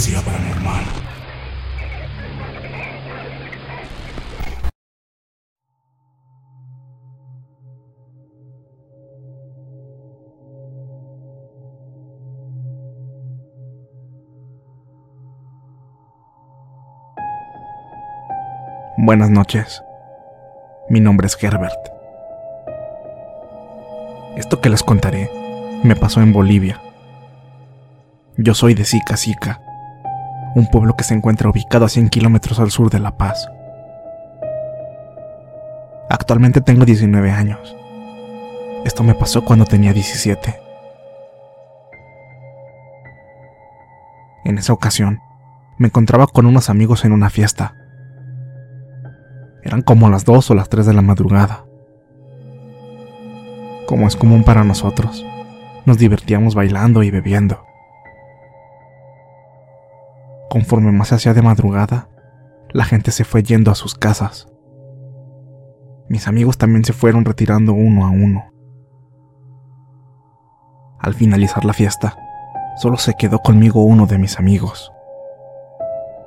Paranormal. Buenas noches. Mi nombre es Herbert. Esto que les contaré me pasó en Bolivia. Yo soy de Sica Sica, un pueblo que se encuentra ubicado a 100 kilómetros al sur de La Paz. Actualmente tengo 19 años. Esto me pasó cuando tenía 17. En esa ocasión, me encontraba con unos amigos en una fiesta. Eran como las 2 o las 3 de la madrugada. Como es común para nosotros, nos divertíamos bailando y bebiendo. Conforme más se hacía de madrugada, la gente se fue yendo a sus casas. Mis amigos también se fueron retirando uno a uno. Al finalizar la fiesta, solo se quedó conmigo uno de mis amigos,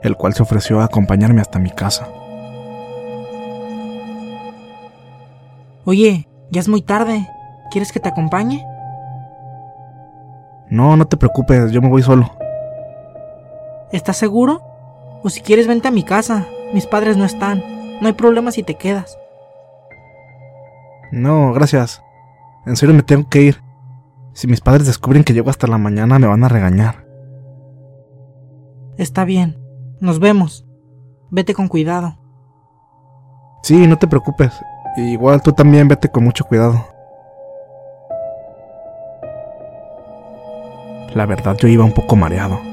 el cual se ofreció a acompañarme hasta mi casa. Oye, ya es muy tarde. ¿Quieres que te acompañe? No, no te preocupes, yo me voy solo. ¿Estás seguro? O si quieres, vente a mi casa. Mis padres no están. No hay problema si te quedas. No, gracias. En serio me tengo que ir. Si mis padres descubren que llego hasta la mañana me van a regañar. Está bien. Nos vemos. Vete con cuidado. Sí, no te preocupes. Igual tú también vete con mucho cuidado. La verdad yo iba un poco mareado.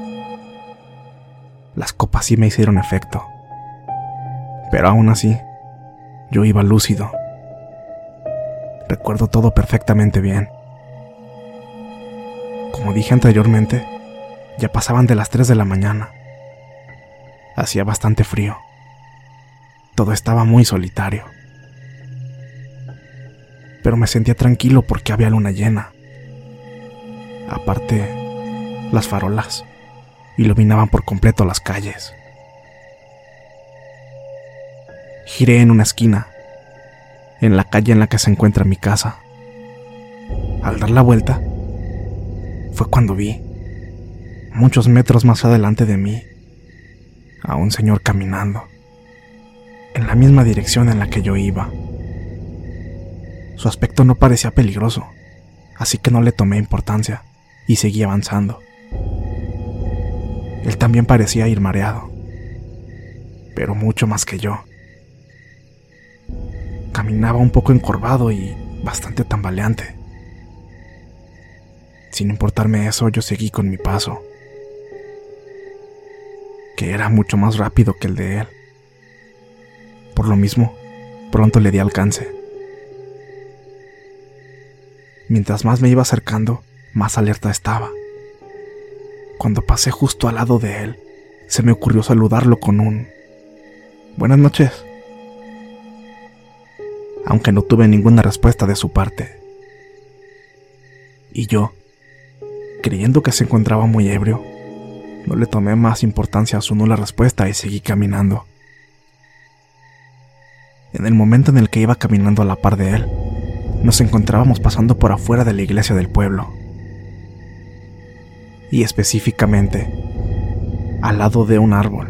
Las copas sí me hicieron efecto. Pero aún así, yo iba lúcido. Recuerdo todo perfectamente bien. Como dije anteriormente, ya pasaban de las 3 de la mañana. Hacía bastante frío. Todo estaba muy solitario. Pero me sentía tranquilo porque había luna llena. Aparte, las farolas iluminaban por completo las calles. Giré en una esquina, en la calle en la que se encuentra mi casa. Al dar la vuelta, fue cuando vi, muchos metros más adelante de mí, a un señor caminando, en la misma dirección en la que yo iba. Su aspecto no parecía peligroso, así que no le tomé importancia y seguí avanzando. Él también parecía ir mareado, pero mucho más que yo. Caminaba un poco encorvado y bastante tambaleante. Sin importarme eso, yo seguí con mi paso, que era mucho más rápido que el de él. Por lo mismo, pronto le di alcance. Mientras más me iba acercando, más alerta estaba. Cuando pasé justo al lado de él, se me ocurrió saludarlo con un Buenas noches. Aunque no tuve ninguna respuesta de su parte. Y yo, creyendo que se encontraba muy ebrio, no le tomé más importancia a su nula respuesta y seguí caminando. En el momento en el que iba caminando a la par de él, nos encontrábamos pasando por afuera de la iglesia del pueblo. Y específicamente, al lado de un árbol,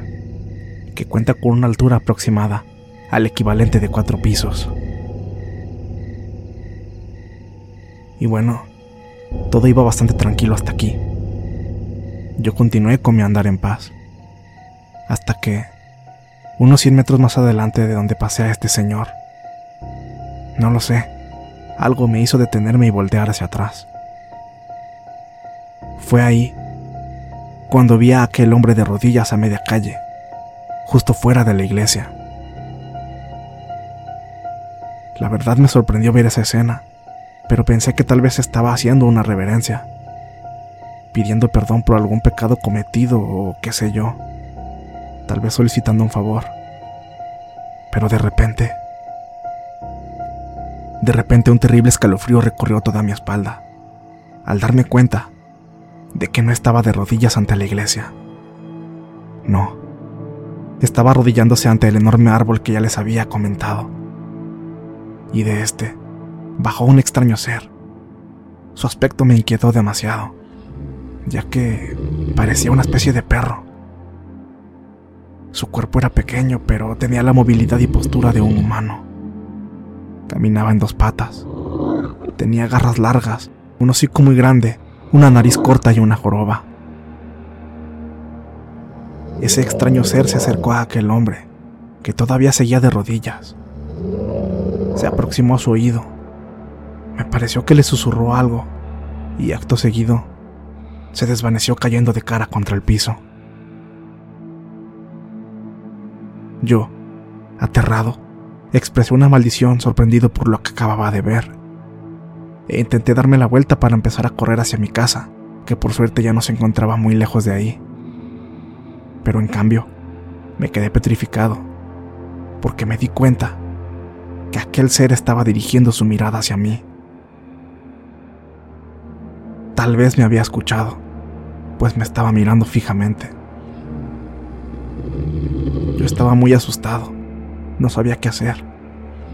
que cuenta con una altura aproximada al equivalente de cuatro pisos. Y bueno, todo iba bastante tranquilo hasta aquí. Yo continué con mi andar en paz. Hasta que, unos 100 metros más adelante de donde pasé a este señor, no lo sé, algo me hizo detenerme y voltear hacia atrás. Fue ahí cuando vi a aquel hombre de rodillas a media calle, justo fuera de la iglesia. La verdad me sorprendió ver esa escena, pero pensé que tal vez estaba haciendo una reverencia, pidiendo perdón por algún pecado cometido o qué sé yo, tal vez solicitando un favor. Pero de repente, de repente un terrible escalofrío recorrió toda mi espalda, al darme cuenta de que no estaba de rodillas ante la iglesia. No, estaba arrodillándose ante el enorme árbol que ya les había comentado. Y de este bajó un extraño ser. Su aspecto me inquietó demasiado, ya que parecía una especie de perro. Su cuerpo era pequeño, pero tenía la movilidad y postura de un humano. Caminaba en dos patas. Tenía garras largas, un hocico muy grande, una nariz corta y una joroba. Ese extraño ser se acercó a aquel hombre, que todavía seguía de rodillas. Se aproximó a su oído. Me pareció que le susurró algo, y acto seguido se desvaneció cayendo de cara contra el piso. Yo, aterrado, expresé una maldición sorprendido por lo que acababa de ver. E intenté darme la vuelta para empezar a correr hacia mi casa, que por suerte ya no se encontraba muy lejos de ahí. Pero en cambio, me quedé petrificado, porque me di cuenta que aquel ser estaba dirigiendo su mirada hacia mí. Tal vez me había escuchado, pues me estaba mirando fijamente. Yo estaba muy asustado, no sabía qué hacer,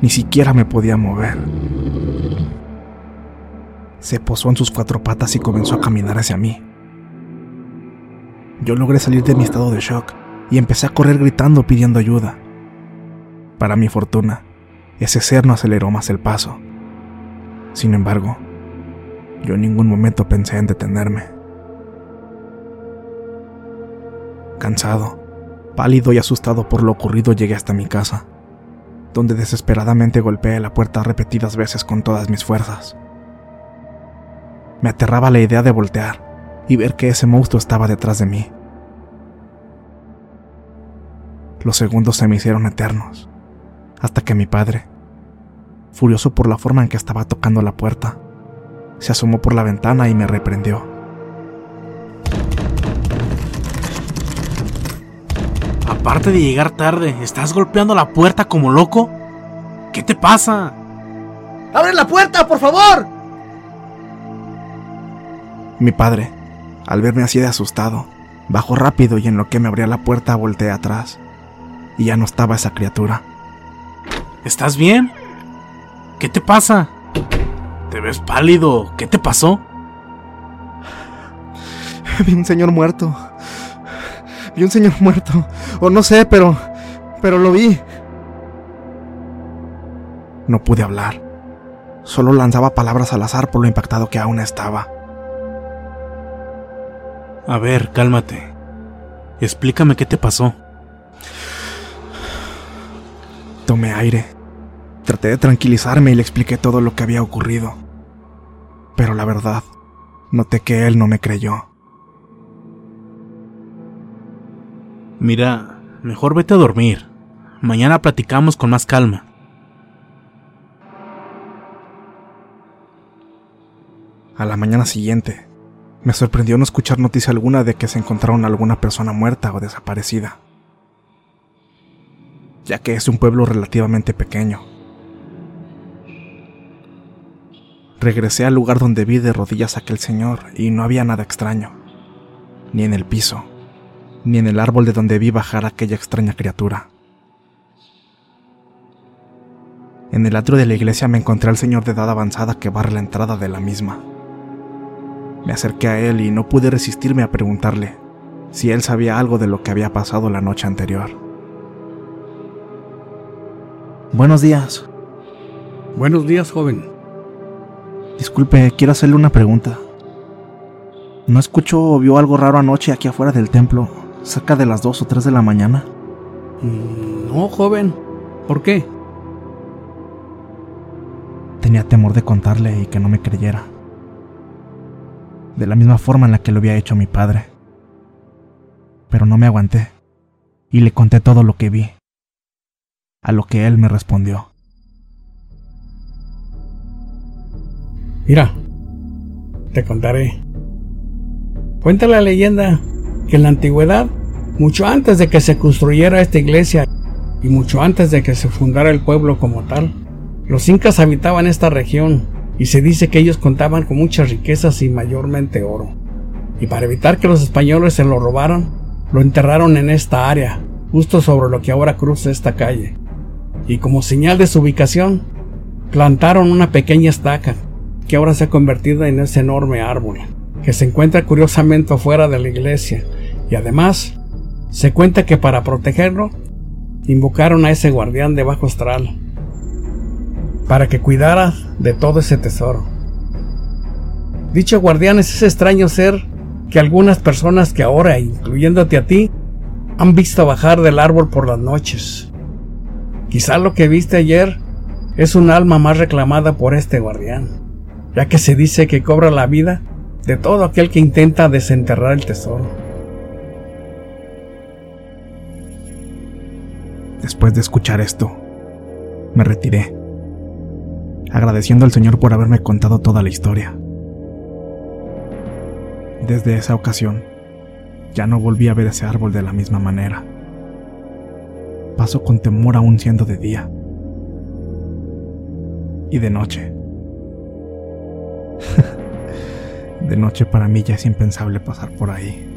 ni siquiera me podía mover. Se posó en sus cuatro patas y comenzó a caminar hacia mí. Yo logré salir de mi estado de shock y empecé a correr gritando pidiendo ayuda. Para mi fortuna, ese ser no aceleró más el paso. Sin embargo, yo en ningún momento pensé en detenerme. Cansado, pálido y asustado por lo ocurrido llegué hasta mi casa, donde desesperadamente golpeé la puerta repetidas veces con todas mis fuerzas. Me aterraba la idea de voltear y ver que ese monstruo estaba detrás de mí. Los segundos se me hicieron eternos, hasta que mi padre, furioso por la forma en que estaba tocando la puerta, se asomó por la ventana y me reprendió. Aparte de llegar tarde, ¿estás golpeando la puerta como loco? ¿Qué te pasa? ¡Abre la puerta, por favor! Mi padre, al verme así de asustado, bajó rápido y en lo que me abría la puerta volteé atrás. Y ya no estaba esa criatura. ¿Estás bien? ¿Qué te pasa? ¿Te ves pálido? ¿Qué te pasó? Vi un señor muerto. Vi un señor muerto. O no sé, pero... Pero lo vi. No pude hablar. Solo lanzaba palabras al azar por lo impactado que aún estaba. A ver, cálmate. Explícame qué te pasó. Tomé aire. Traté de tranquilizarme y le expliqué todo lo que había ocurrido. Pero la verdad, noté que él no me creyó. Mira, mejor vete a dormir. Mañana platicamos con más calma. A la mañana siguiente, me sorprendió no escuchar noticia alguna de que se encontraron alguna persona muerta o desaparecida, ya que es un pueblo relativamente pequeño. Regresé al lugar donde vi de rodillas a aquel señor y no había nada extraño, ni en el piso, ni en el árbol de donde vi bajar a aquella extraña criatura. En el atrio de la iglesia me encontré al señor de edad avanzada que barre la entrada de la misma. Me acerqué a él y no pude resistirme a preguntarle si él sabía algo de lo que había pasado la noche anterior. Buenos días. Buenos días, joven. Disculpe, quiero hacerle una pregunta. ¿No escuchó o vio algo raro anoche aquí afuera del templo, cerca de las 2 o 3 de la mañana? Mm, No, joven. ¿Por qué? Tenía temor de contarle y que no me creyera. De la misma forma en la que lo había hecho mi padre. Pero no me aguanté y le conté todo lo que vi. A lo que él me respondió. Mira, te contaré. Cuenta la leyenda que en la antigüedad, mucho antes de que se construyera esta iglesia y mucho antes de que se fundara el pueblo como tal, los incas habitaban esta región y se dice que ellos contaban con muchas riquezas y mayormente oro. Y para evitar que los españoles se lo robaran, lo enterraron en esta área, justo sobre lo que ahora cruza esta calle. Y como señal de su ubicación, plantaron una pequeña estaca que ahora se ha convertido en ese enorme árbol, que se encuentra curiosamente afuera de la iglesia, y además se cuenta que para protegerlo invocaron a ese guardián de bajo astral, para que cuidara de todo ese tesoro. Dicho guardián es ese extraño ser que algunas personas que ahora, incluyéndote a ti, han visto bajar del árbol por las noches. Quizá lo que viste ayer es un alma más reclamada por este guardián, ya que se dice que cobra la vida de todo aquel que intenta desenterrar el tesoro. Después de escuchar esto, me retiré, agradeciendo al Señor por haberme contado toda la historia. Desde esa ocasión, ya no volví a ver ese árbol de la misma manera. Paso con temor aún siendo de día. Y de noche. de noche para mí ya es impensable pasar por ahí.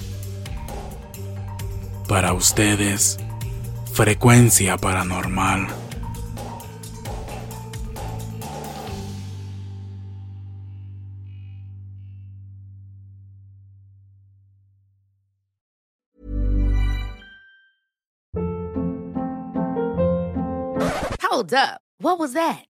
Para ustedes, frecuencia paranormal. Hold up. What was that?